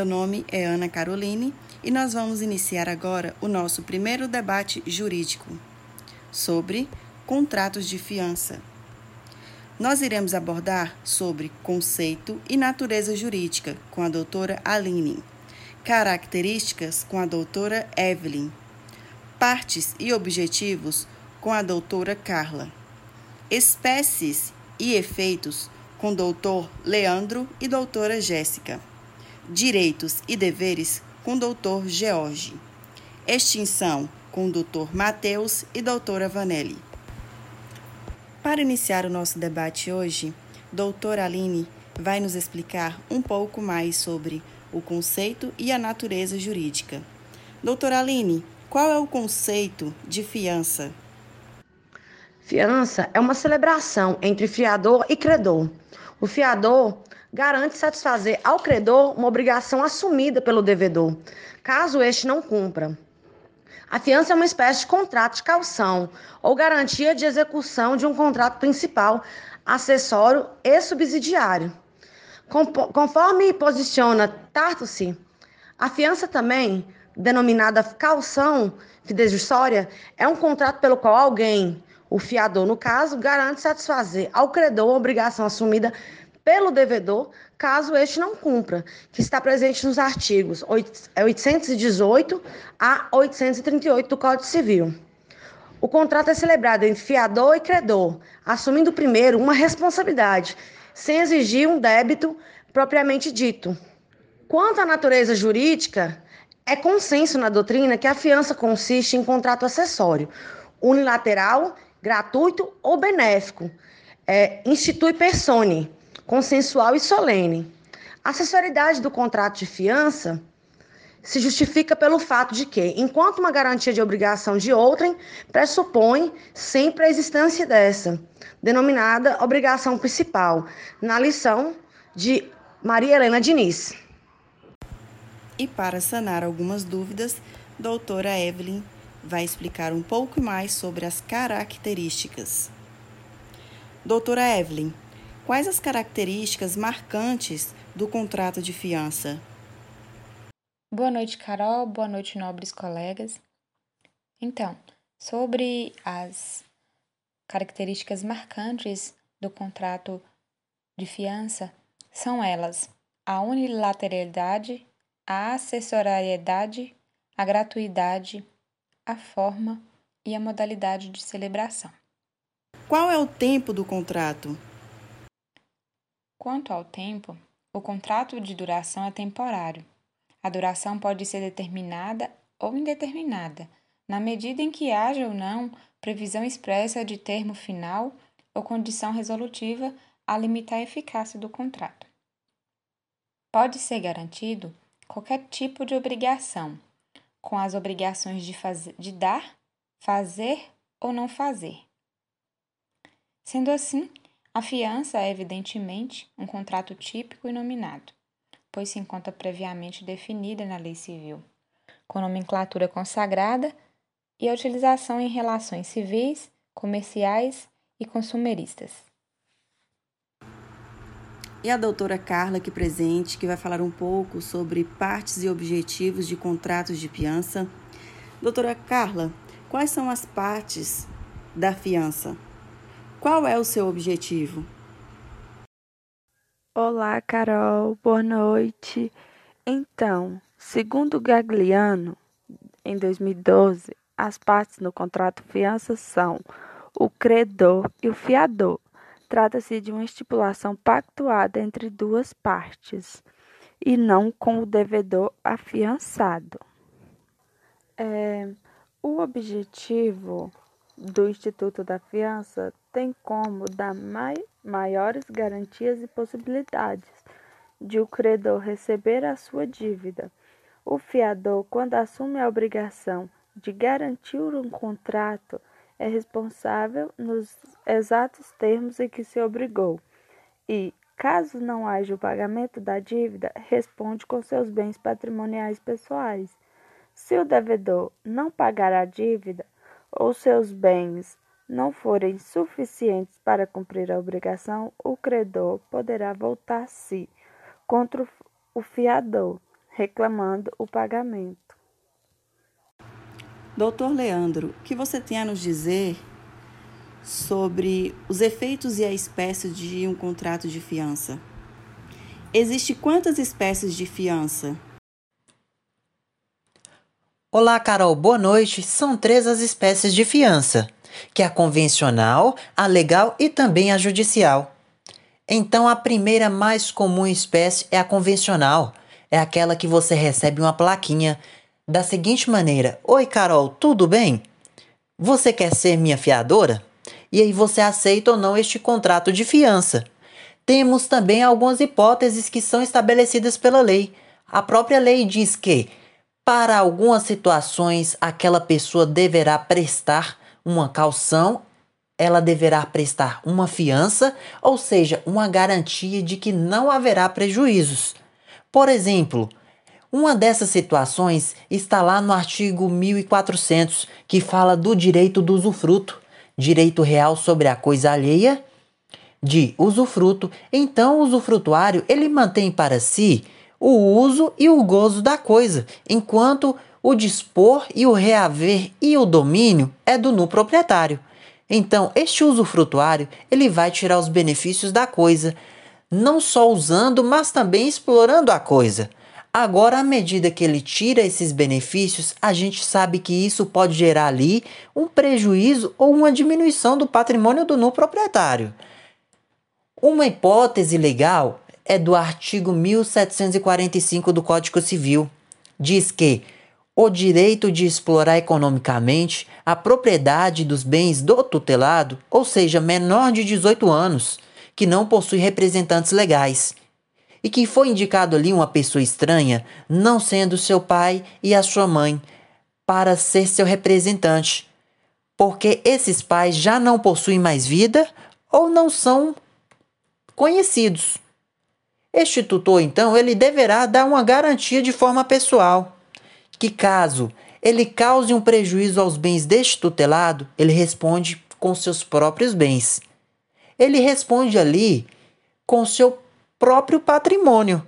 Meu nome é Ana Caroline e nós vamos iniciar agora o nosso primeiro debate jurídico sobre contratos de fiança. Nós iremos abordar sobre conceito e natureza jurídica com a doutora Aline, características com a doutora Evelyn, partes e objetivos com a doutora Carla, espécies e efeitos com doutor Leandro e doutora Jéssica. Direitos e Deveres com Dr. George. Extinção com Dr. Mateus e doutora Vanelli. Para iniciar o nosso debate hoje, doutora Aline vai nos explicar um pouco mais sobre o conceito e a natureza jurídica. Doutora Aline, qual é o conceito de fiança? Fiança é uma celebração entre fiador e credor. O fiador garante satisfazer ao credor uma obrigação assumida pelo devedor, caso este não cumpra. A fiança é uma espécie de contrato de calção ou garantia de execução de um contrato principal, acessório e subsidiário. Conforme posiciona Tartucci, a fiança também, denominada calção fidejussória, é um contrato pelo qual alguém, o fiador no caso, garante satisfazer ao credor uma obrigação assumida pelo devedor, caso este não cumpra, que está presente nos artigos 818 é a 838 do Código Civil. O contrato é celebrado entre fiador e credor, assumindo primeiro uma responsabilidade, sem exigir um débito propriamente dito. Quanto à natureza jurídica, é consenso na doutrina que a fiança consiste em contrato acessório, unilateral, gratuito ou benéfico, é, institui persone, consensual e solene. A acessoridade do contrato de fiança se justifica pelo fato de que, enquanto uma garantia de obrigação de outrem, pressupõe sempre a existência dessa, denominada obrigação principal, na lição de Maria Helena Diniz. E para sanar algumas dúvidas, doutora Evelyn vai explicar um pouco mais sobre as características. Doutora Evelyn, Quais as características marcantes do contrato de fiança? Boa noite, Carol. Boa noite, nobres colegas. Então, sobre as características marcantes do contrato de fiança, são elas a unilateralidade, a assessorariedade, a gratuidade, a forma e a modalidade de celebração. Qual é o tempo do contrato? Quanto ao tempo, o contrato de duração é temporário. A duração pode ser determinada ou indeterminada, na medida em que haja ou não previsão expressa de termo final ou condição resolutiva a limitar a eficácia do contrato. Pode ser garantido qualquer tipo de obrigação, com as obrigações de, fazer, de dar, fazer ou não fazer. Sendo assim, a fiança é, evidentemente, um contrato típico e nominado, pois se encontra previamente definida na lei civil, com nomenclatura consagrada e a utilização em relações civis, comerciais e consumeristas. E a doutora Carla aqui presente, que vai falar um pouco sobre partes e objetivos de contratos de fiança. Doutora Carla, quais são as partes da fiança? Qual é o seu objetivo? Olá, Carol, boa noite. Então, segundo Gagliano, em 2012, as partes no contrato fiança são o credor e o fiador. Trata-se de uma estipulação pactuada entre duas partes e não com o devedor afiançado. É, o objetivo do Instituto da Fiança tem como dar mai maiores garantias e possibilidades de o credor receber a sua dívida. O fiador, quando assume a obrigação de garantir um contrato, é responsável nos exatos termos em que se obrigou e, caso não haja o pagamento da dívida, responde com seus bens patrimoniais pessoais. Se o devedor não pagar a dívida, ou seus bens não forem suficientes para cumprir a obrigação, o credor poderá voltar-se contra o fiador, reclamando o pagamento. Doutor Leandro, o que você tem a nos dizer sobre os efeitos e a espécie de um contrato de fiança? Existem quantas espécies de fiança? Olá, Carol, boa noite. São três as espécies de fiança, que é a convencional, a legal e também a judicial. Então, a primeira mais comum espécie é a convencional. É aquela que você recebe uma plaquinha da seguinte maneira: Oi, Carol, tudo bem? Você quer ser minha fiadora? E aí você aceita ou não este contrato de fiança. Temos também algumas hipóteses que são estabelecidas pela lei. A própria lei diz que, para algumas situações, aquela pessoa deverá prestar uma calção ela deverá prestar uma fiança, ou seja, uma garantia de que não haverá prejuízos. Por exemplo, uma dessas situações está lá no artigo 1400, que fala do direito do usufruto, direito real sobre a coisa alheia de usufruto. Então, o usufrutuário ele mantém para si o uso e o gozo da coisa, enquanto o dispor e o reaver e o domínio é do nu proprietário. Então, este usufrutuário, ele vai tirar os benefícios da coisa, não só usando, mas também explorando a coisa. Agora, à medida que ele tira esses benefícios, a gente sabe que isso pode gerar ali um prejuízo ou uma diminuição do patrimônio do nu proprietário. Uma hipótese legal é do artigo 1745 do Código Civil. Diz que o direito de explorar economicamente a propriedade dos bens do tutelado, ou seja, menor de 18 anos, que não possui representantes legais, e que foi indicado ali uma pessoa estranha, não sendo seu pai e a sua mãe, para ser seu representante, porque esses pais já não possuem mais vida ou não são conhecidos. Este tutor, então, ele deverá dar uma garantia de forma pessoal que caso ele cause um prejuízo aos bens deste tutelado, ele responde com seus próprios bens. Ele responde ali com seu próprio patrimônio.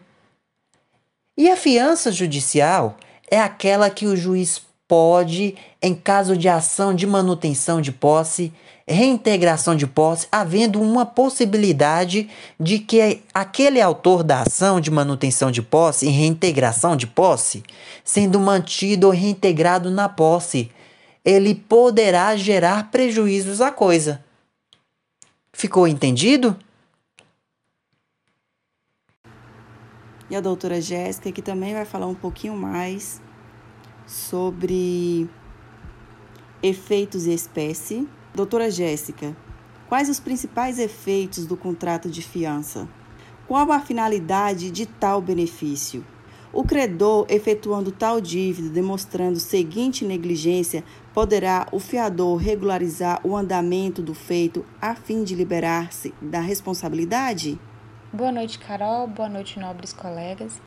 E a fiança judicial é aquela que o juiz pode, em caso de ação de manutenção de posse, reintegração de posse, havendo uma possibilidade de que aquele autor da ação de manutenção de posse e reintegração de posse, sendo mantido ou reintegrado na posse, ele poderá gerar prejuízos à coisa. Ficou entendido? E a doutora Jéssica, que também vai falar um pouquinho mais sobre efeitos e espécie Doutora Jéssica, quais os principais efeitos do contrato de fiança? Qual a finalidade de tal benefício? O credor, efetuando tal dívida, demonstrando seguinte negligência, poderá o fiador regularizar o andamento do feito a fim de liberar-se da responsabilidade? Boa noite, Carol. Boa noite, nobres colegas.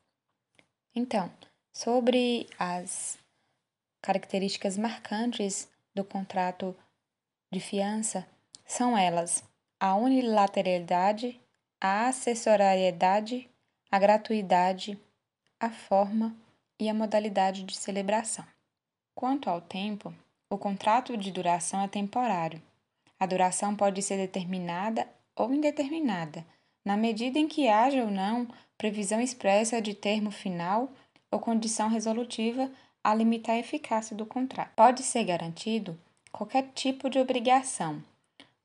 Então, sobre as características marcantes do contrato de fiança são elas a unilateralidade, a acessorariedade, a gratuidade, a forma e a modalidade de celebração. Quanto ao tempo, o contrato de duração é temporário. A duração pode ser determinada ou indeterminada, na medida em que haja ou não previsão expressa de termo final ou condição resolutiva a limitar a eficácia do contrato. Pode ser garantido qualquer tipo de obrigação,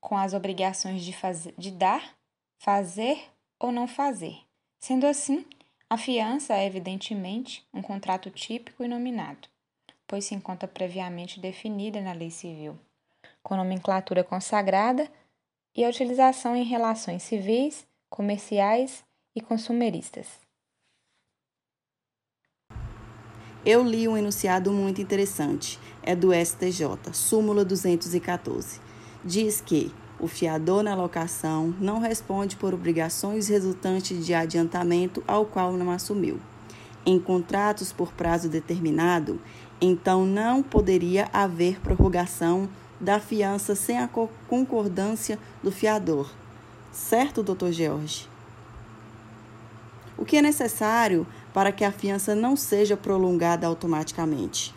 com as obrigações de, fazer, de dar, fazer ou não fazer. Sendo assim, a fiança é, evidentemente, um contrato típico e nominado, pois se encontra previamente definida na lei civil, com nomenclatura consagrada e a utilização em relações civis, comerciais e consumeristas. Eu li um enunciado muito interessante é do STJ, súmula 214. Diz que o fiador na locação não responde por obrigações resultantes de adiantamento ao qual não assumiu. Em contratos por prazo determinado, então não poderia haver prorrogação da fiança sem a concordância do fiador. Certo, doutor George? O que é necessário para que a fiança não seja prolongada automaticamente?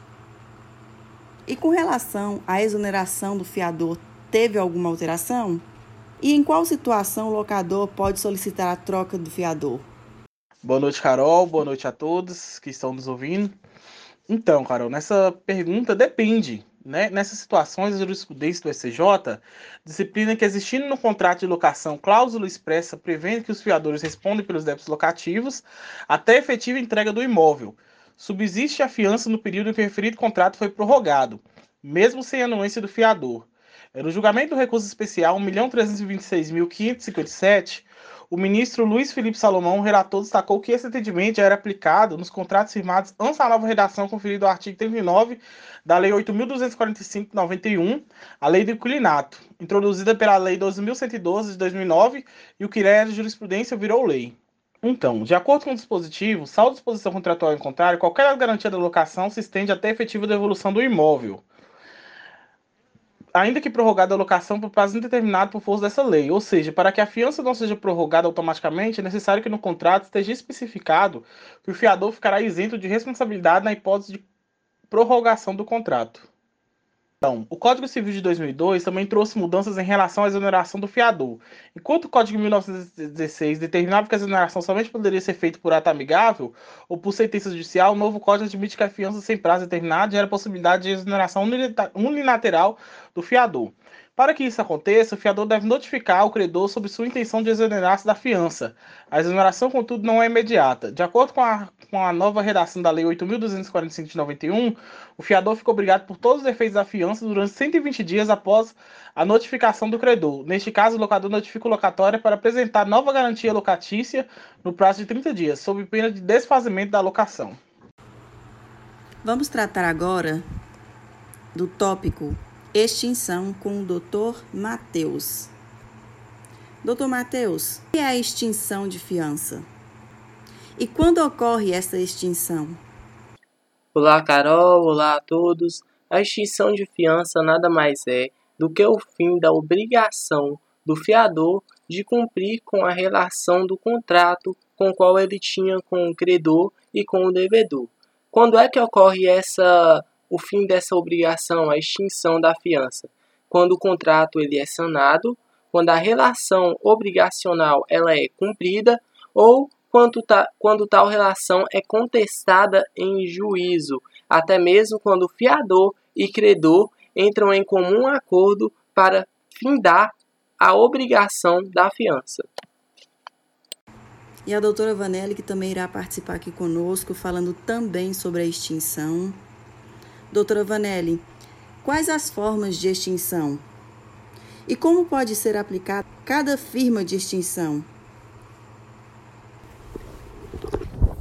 E com relação à exoneração do fiador, teve alguma alteração? E em qual situação o locador pode solicitar a troca do fiador? Boa noite, Carol. Boa noite a todos que estão nos ouvindo. Então, Carol, nessa pergunta depende. Né? Nessas situações, a jurisprudência do SCJ disciplina que, existindo no contrato de locação cláusula expressa prevendo que os fiadores respondem pelos débitos locativos até efetiva entrega do imóvel, subsiste a fiança no período em que o referido contrato foi prorrogado, mesmo sem anuência do fiador. No julgamento do recurso especial 1.326.557, o ministro Luiz Felipe Salomão, relator, destacou que esse atendimento já era aplicado nos contratos firmados antes da nova redação conferida ao artigo 39 da Lei 8.245-91, a Lei do Inquilinato, introduzida pela Lei 12.112 de 2009, e o que era de jurisprudência virou lei. Então, de acordo com o dispositivo, salvo disposição contratual em contrário, qualquer garantia da locação se estende até a efetiva devolução do imóvel ainda que prorrogada a locação por prazo indeterminado por força dessa lei. Ou seja, para que a fiança não seja prorrogada automaticamente, é necessário que no contrato esteja especificado que o fiador ficará isento de responsabilidade na hipótese de prorrogação do contrato. Então, o Código Civil de 2002 também trouxe mudanças em relação à exoneração do fiador. Enquanto o Código de 1916 determinava que a exoneração somente poderia ser feita por ato amigável ou por sentença judicial, o novo Código admite que a fiança sem prazo determinado gera possibilidade de exoneração unilateral do fiador. Para que isso aconteça, o fiador deve notificar o credor sobre sua intenção de exonerar-se da fiança. A exoneração, contudo, não é imediata. De acordo com a, com a nova redação da Lei 8.245 de 91, o fiador fica obrigado por todos os efeitos da fiança durante 120 dias após a notificação do credor. Neste caso, o locador notifica o locatório para apresentar nova garantia locatícia no prazo de 30 dias, sob pena de desfazimento da locação. Vamos tratar agora do tópico Extinção com o Dr. Mateus. Dr. Mateus, o que é a extinção de fiança? E quando ocorre essa extinção? Olá, Carol. Olá a todos. A extinção de fiança nada mais é do que o fim da obrigação do fiador de cumprir com a relação do contrato com o qual ele tinha com o credor e com o devedor. Quando é que ocorre essa o fim dessa obrigação, a extinção da fiança, quando o contrato ele é sanado, quando a relação obrigacional ela é cumprida ou quando, ta, quando tal relação é contestada em juízo, até mesmo quando fiador e credor entram em comum acordo para findar a obrigação da fiança. E a doutora Vanelli, que também irá participar aqui conosco, falando também sobre a extinção Doutora Vanelli, quais as formas de extinção? E como pode ser aplicada cada firma de extinção?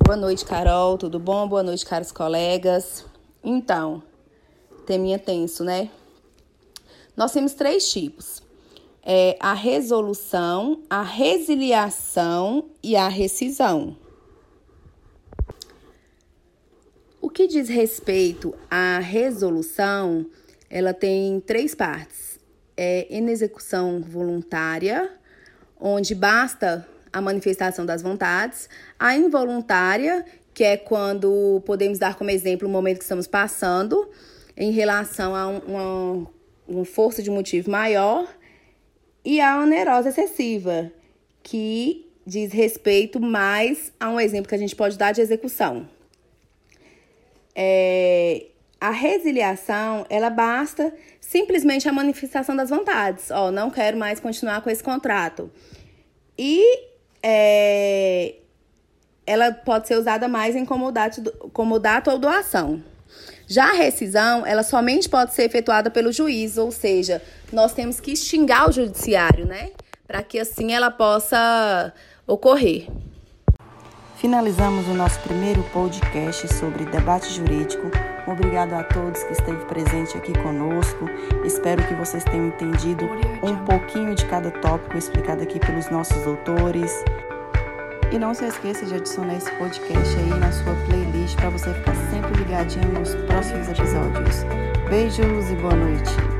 Boa noite, Carol, tudo bom? Boa noite, caros colegas. Então, teminha tenso, né? Nós temos três tipos: é a resolução, a resiliação e a rescisão. O que diz respeito à resolução, ela tem três partes. É execução voluntária, onde basta a manifestação das vontades, a involuntária, que é quando podemos dar como exemplo o momento que estamos passando em relação a uma, uma força de motivo maior, e a onerosa excessiva, que diz respeito mais a um exemplo que a gente pode dar de execução é, a resiliação, ela basta simplesmente a manifestação das vontades. Ó, não quero mais continuar com esse contrato. E é, ela pode ser usada mais em comodato, comodato ou doação. Já a rescisão, ela somente pode ser efetuada pelo juiz, ou seja, nós temos que extingar o judiciário, né? Para que assim ela possa ocorrer. Finalizamos o nosso primeiro podcast sobre debate jurídico. Obrigado a todos que esteve presente aqui conosco. Espero que vocês tenham entendido um pouquinho de cada tópico explicado aqui pelos nossos autores. E não se esqueça de adicionar esse podcast aí na sua playlist para você ficar sempre ligadinho nos próximos episódios. Beijos e boa noite.